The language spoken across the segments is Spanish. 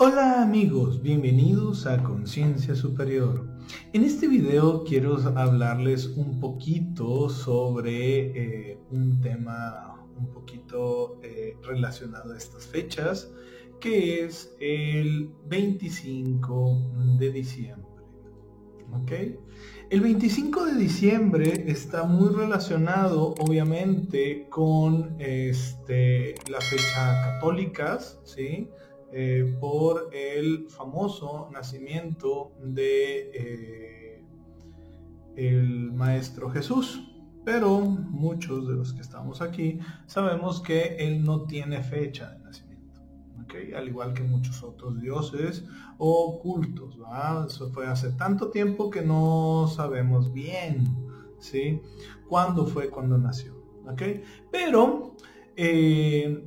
Hola amigos, bienvenidos a Conciencia Superior. En este video quiero hablarles un poquito sobre eh, un tema un poquito eh, relacionado a estas fechas, que es el 25 de diciembre. ¿Ok? El 25 de diciembre está muy relacionado obviamente con este, la fecha católicas, ¿sí? Eh, por el famoso nacimiento de eh, el Maestro Jesús. Pero muchos de los que estamos aquí sabemos que él no tiene fecha de nacimiento, al igual que muchos otros dioses o cultos. Eso fue hace tanto tiempo que no sabemos bien ¿sí? cuándo fue cuando nació. Pero eh,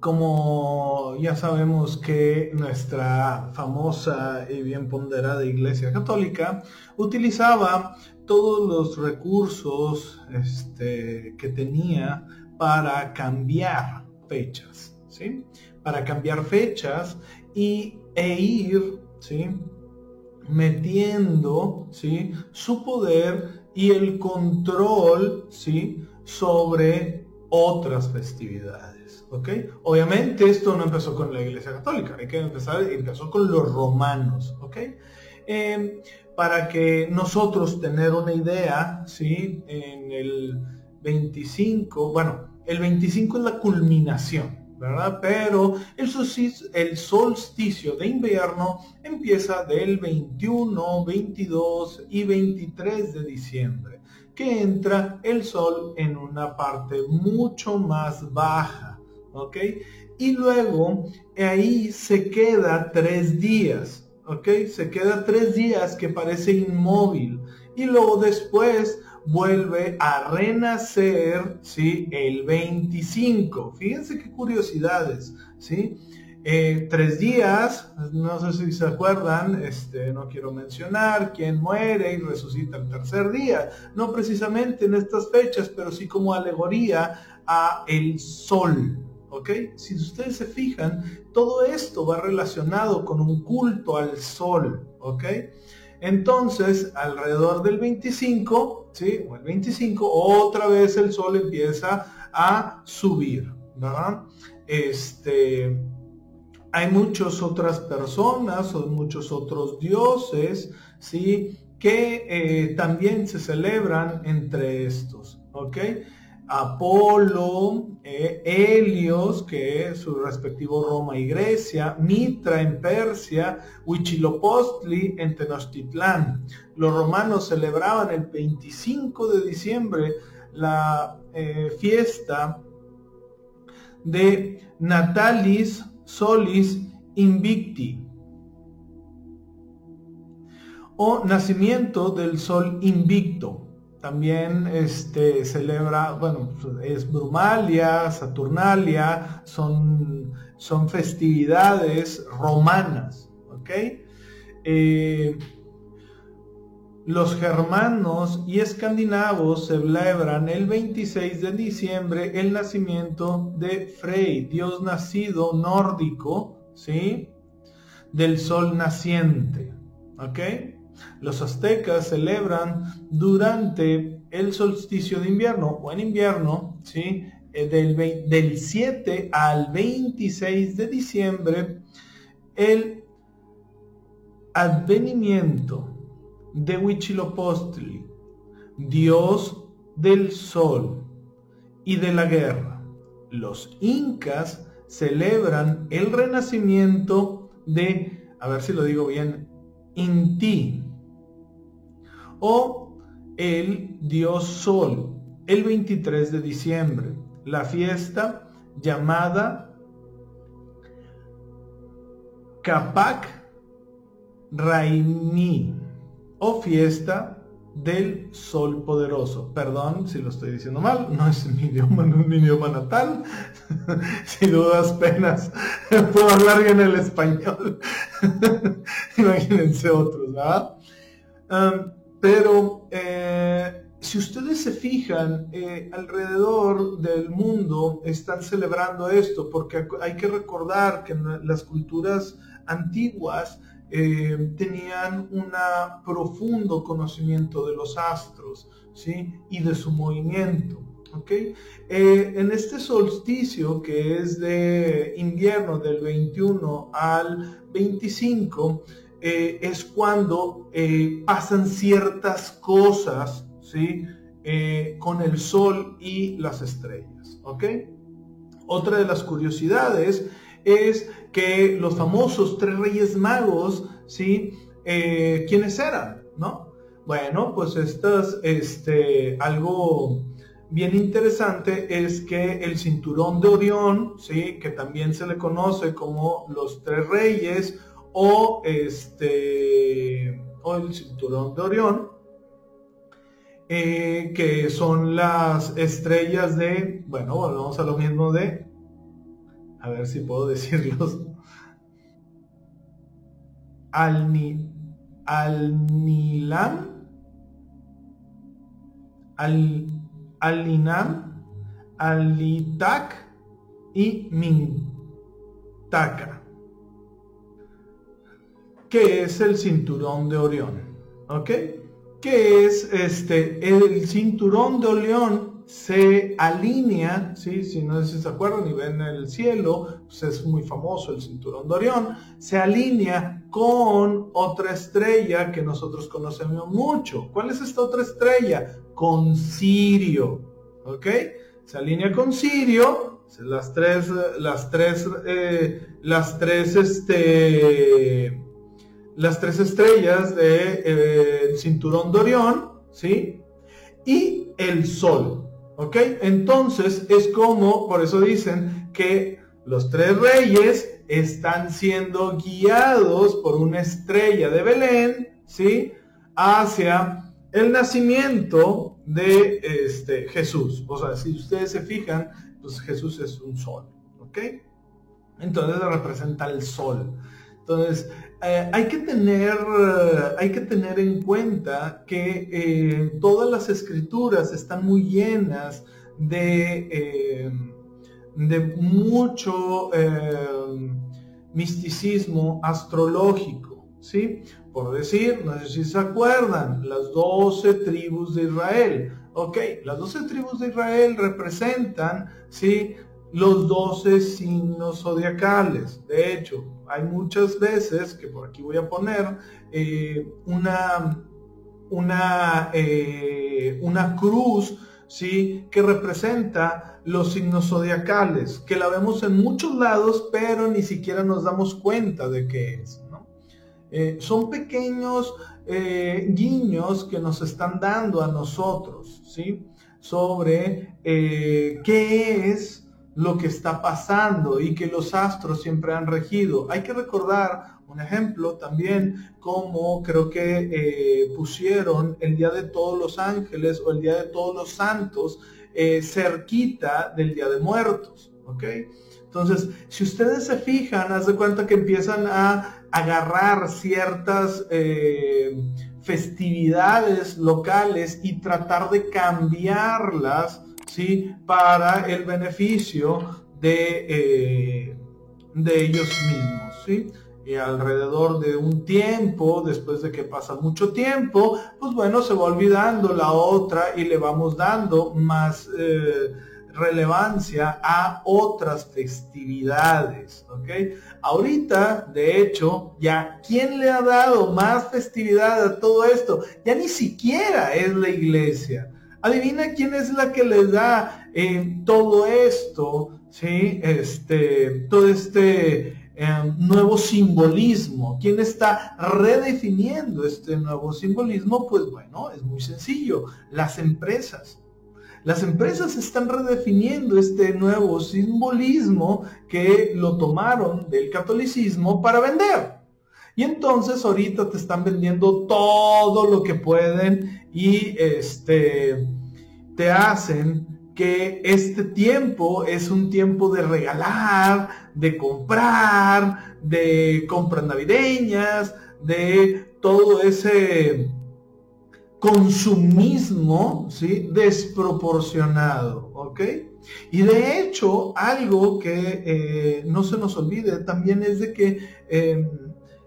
como ya sabemos que nuestra famosa y bien ponderada Iglesia Católica utilizaba todos los recursos este, que tenía para cambiar fechas, ¿sí? Para cambiar fechas y, e ir, ¿sí? Metiendo, ¿sí? Su poder y el control, ¿sí? Sobre otras festividades. Obviamente esto no empezó con la Iglesia Católica, hay que empezar, empezó con los romanos. Em, para que nosotros tener una idea, ¿sí? En el 25, bueno, el 25 es la culminación, ¿verdad? Pero el el solsticio de invierno empieza del 21, 22 y 23 de diciembre, que entra el sol en una parte mucho más baja ¿ok? Y luego ahí se queda tres días, ¿ok? Se queda tres días que parece inmóvil y luego después vuelve a renacer, ¿sí? El 25. Fíjense qué curiosidades, ¿sí? Eh, tres días, no sé si se acuerdan, este, no quiero mencionar quién muere y resucita el tercer día, no precisamente en estas fechas, pero sí como alegoría a el sol, ¿ok? Si ustedes se fijan, todo esto va relacionado con un culto al sol, ¿ok? Entonces, alrededor del 25, ¿sí? O el 25, otra vez el sol empieza a subir, ¿verdad? Este, hay muchas otras personas o muchos otros dioses, ¿sí? Que eh, también se celebran entre estos, ¿ok? Apolo, eh, Helios, que es su respectivo Roma y Grecia, Mitra en Persia, Huichilopostli en Tenochtitlán. Los romanos celebraban el 25 de diciembre la eh, fiesta de Natalis Solis Invicti o nacimiento del sol invicto. También este, celebra, bueno, es Brumalia, Saturnalia, son, son festividades romanas, ¿ok? Eh, los germanos y escandinavos celebran el 26 de diciembre el nacimiento de Frey, dios nacido nórdico, ¿sí? Del sol naciente, ¿ok? Los aztecas celebran durante el solsticio de invierno o en invierno, ¿sí? Eh, del, del 7 al 26 de diciembre, el advenimiento de Huitzilopochtli, dios del sol y de la guerra. Los incas celebran el renacimiento de, a ver si lo digo bien, Inti, o el dios Sol, el 23 de diciembre, la fiesta llamada Capac Raimi o fiesta del sol poderoso. Perdón si lo estoy diciendo mal, no es mi idioma, no es mi idioma natal. si dudas penas, puedo hablar bien el español. Imagínense otros, ¿verdad? Pero eh, si ustedes se fijan, eh, alrededor del mundo están celebrando esto, porque hay que recordar que las culturas antiguas eh, tenían un profundo conocimiento de los astros ¿sí? y de su movimiento. ¿okay? En este solsticio que es de invierno del 21 al 25, eh, es cuando pasan ciertas cosas ¿sí? con el sol y las estrellas. Otra de las curiosidades es que los famosos tres reyes magos, ¿sí? Eh, ¿Quiénes eran? ¿No? Bueno, pues esto es este, algo bien interesante es que el cinturón de Orión, ¿sí? que también se le conoce como los tres reyes o, este, o el cinturón de Orión, eh, que son las estrellas de, bueno, volvemos a lo mismo de a ver si puedo decirlos. Alni, Alnilam, Al, Alinam, Alitak y Mintaka, que es el cinturón de Orión, ¿ok? Que es este, el cinturón de Orión se alinea, ¿sí? si no se acuerdan y ven el cielo, pues es muy famoso el cinturón de Orión, se alinea con otra estrella que nosotros conocemos mucho. ¿Cuál es esta otra estrella? Con Sirio, ¿ok? Se alinea con Sirio, las tres, las tres, eh, las tres, este, las tres estrellas del de, eh, cinturón de Orión, ¿sí? Y el Sol. ¿Ok? Entonces es como, por eso dicen que los tres reyes están siendo guiados por una estrella de Belén, ¿sí? Hacia el nacimiento de este, Jesús. O sea, si ustedes se fijan, pues Jesús es un sol, ¿ok? Entonces representa el sol. Entonces, eh, hay, que tener, hay que tener en cuenta que eh, todas las escrituras están muy llenas de, eh, de mucho misticismo astrológico. ¿sí? Por decir, no sé si se acuerdan, las doce tribus de Israel. Ok, las doce tribus de Israel representan ¿sí? los doce signos zodiacales. De hecho, hay muchas veces, que por aquí voy a poner, eh, una, una, eh, una cruz, ¿sí? Que representa los signos zodiacales, que la vemos en muchos lados, pero ni siquiera nos damos cuenta de qué es, eh, son pequeños guiños que nos están dando a nosotros, ¿sí? Sobre qué es lo que está pasando y que los astros siempre han regido. Hay que recordar un ejemplo también como creo que eh, pusieron el Día de Todos los Ángeles o el Día de Todos los Santos eh, cerquita del Día de Muertos. ¿ok? Entonces, si ustedes se fijan, haz de cuenta que empiezan a agarrar ciertas eh, festividades locales y tratar de cambiarlas ¿sí? para el beneficio de, eh, de ellos mismos. ¿sí? Y alrededor de un tiempo, después de que pasa mucho tiempo, pues bueno, se va olvidando la otra y le vamos dando más eh, relevancia a otras festividades. ¿ok? Ahorita, de hecho, ya ¿quién le ha dado más festividad a todo esto? Ya ni siquiera es la iglesia. Adivina quién es la que le da eh, todo esto, ¿sí? Este, todo este em, nuevo simbolismo. ¿Quién está redefiniendo este nuevo simbolismo? Pues bueno, es muy sencillo, las empresas. Las empresas están redefiniendo este nuevo simbolismo que lo tomaron del catolicismo para vender. Y entonces ahorita te están vendiendo todo lo que pueden y este, te hacen que este tiempo es un tiempo de regalar, de comprar, de compras navideñas, de todo ese consumismo ¿sí? desproporcionado, ¿ok? Y de hecho, algo que eh, no se nos olvide también es de que em,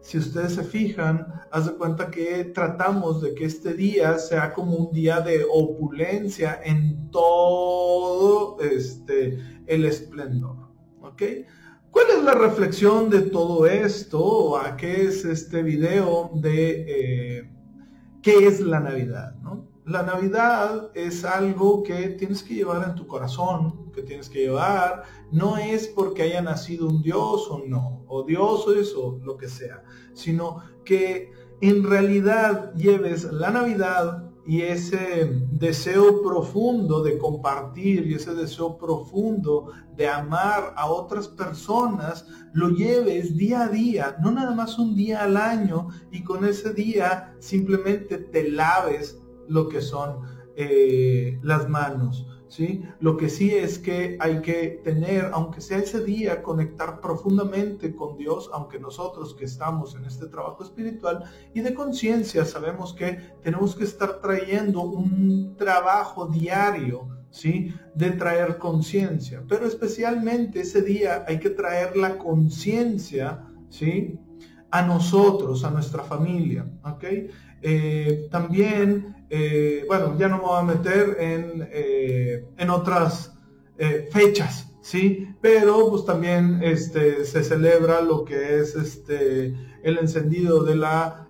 si ustedes se fijan, haz de cuenta que tratamos de que este día sea como un día de opulencia en todo este, el esplendor. ¿Ok? ¿Cuál es la reflexión de todo esto? ¿A qué es este video de eh, qué es la Navidad? La Navidad es algo que tienes que llevar en tu corazón, que tienes que llevar. No es porque haya nacido un Dios o no, o dioses o lo que sea, sino que en realidad lleves la Navidad y ese deseo profundo de compartir y ese deseo profundo de amar a otras personas, lo lleves día a día, no nada más un día al año y con ese día simplemente te laves lo que son eh, las manos. ¿sí? Lo que sí es que hay que tener, aunque sea ese día, conectar profundamente con Dios, aunque nosotros que estamos en este trabajo espiritual y de conciencia sabemos que tenemos que estar trayendo un trabajo diario, ¿sí? De traer conciencia. Pero especialmente ese día hay que traer la conciencia, ¿sí? A nosotros, a nuestra familia, ¿ok? Eh, también, eh, bueno, ya no me voy a meter en, eh, en otras fechas, ¿sí? Pero pues también este, se celebra lo que es este, el encendido de la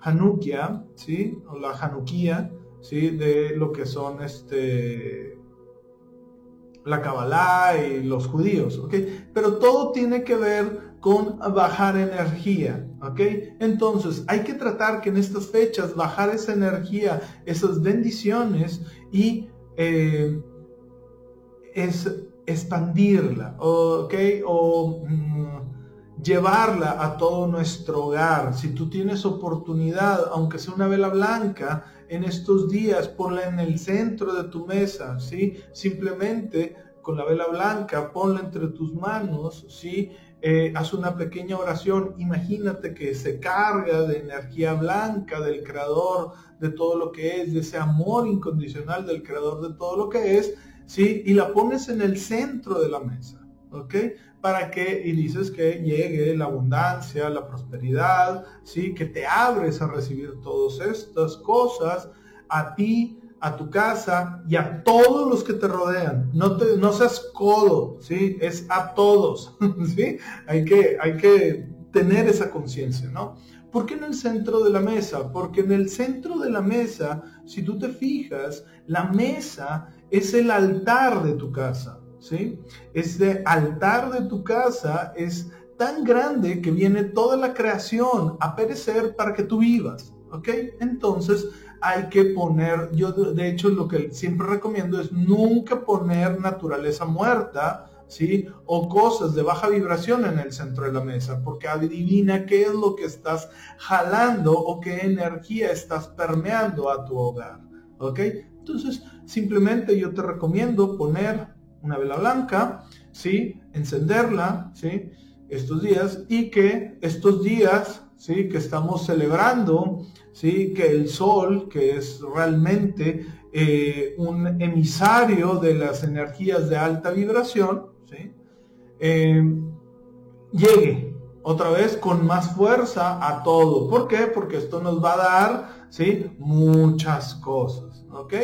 Hanukkah, ¿sí? O la Hanukkah, ¿sí? De lo que son este, la Kabbalah y los judíos, ¿ok? Pero todo tiene que ver con bajar energía, ¿ok? Entonces hay que tratar que en estas fechas bajar esa energía, esas bendiciones y eh, es expandirla, ¿ok? O mm, llevarla a todo nuestro hogar. Si tú tienes oportunidad, aunque sea una vela blanca, en estos días, ponla en el centro de tu mesa, ¿sí? Simplemente con la vela blanca, ponla entre tus manos, ¿sí? Eh, haz una pequeña oración, imagínate que se carga de energía blanca del creador de todo lo que es, de ese amor incondicional del creador de todo lo que es, ¿sí? Y la pones en el centro de la mesa, ¿ok? Para que, y dices que llegue la abundancia, la prosperidad, ¿sí? Que te abres a recibir todas estas cosas a ti, a tu casa y a todos los que te rodean. No, te, no seas codo, ¿sí? Es a todos, ¿sí? Hay que, hay que tener esa conciencia, ¿no? ¿Por qué en el centro de la mesa? Porque en el centro de la mesa, si tú te fijas, la mesa es el altar de tu casa, ¿sí? Este altar de tu casa es tan grande que viene toda la creación a perecer para que tú vivas, ¿ok? Entonces, hay que poner, yo de hecho lo que siempre recomiendo es nunca poner naturaleza muerta, ¿sí? O cosas de baja vibración en el centro de la mesa, porque adivina qué es lo que estás jalando o qué energía estás permeando a tu hogar, ¿ok? Entonces, simplemente yo te recomiendo poner una vela blanca, ¿sí? Encenderla, ¿sí? Estos días y que estos días, ¿sí? Que estamos celebrando, ¿sí? que el Sol, que es realmente eh, un emisario de las energías de alta vibración, ¿sí? Eh, llegue otra vez con más fuerza a todo. ¿Por qué? Porque esto nos va a dar ¿sí? muchas cosas. ¿ok?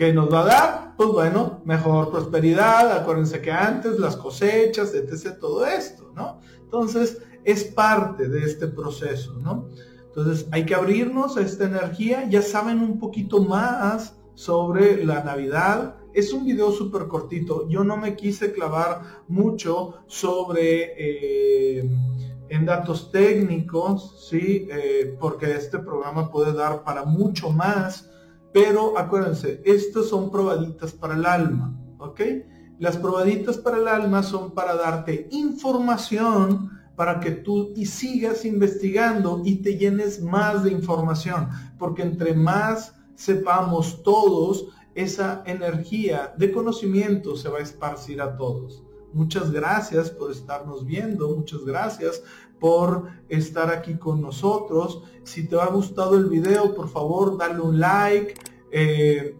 ¿Qué nos va a dar? Pues bueno, mejor prosperidad, acuérdense que antes las cosechas, etc., todo esto, ¿no? Entonces, es parte de este proceso, ¿no? Entonces hay que abrirnos a esta energía. Ya saben un poquito más sobre la Navidad. Es un video súper cortito. Yo no me quise clavar mucho sobre eh, en datos técnicos, ¿sí? Eh, porque este programa puede dar para mucho más. Pero acuérdense, estas son probaditas para el alma, ¿ok? Las probaditas para el alma son para darte información para que tú sigas investigando y te llenes más de información, porque entre más sepamos todos, esa energía de conocimiento se va a esparcir a todos. Muchas gracias por estarnos viendo, muchas gracias por estar aquí con nosotros. Si te ha gustado el video, por favor, dale un like, eh,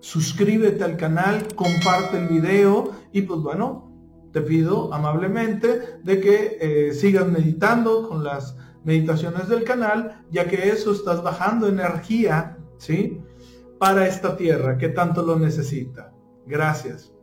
suscríbete al canal, comparte el video y pues bueno, te pido amablemente de que eh, sigas meditando con las meditaciones del canal, ya que eso estás bajando energía, ¿sí? Para esta tierra que tanto lo necesita. Gracias.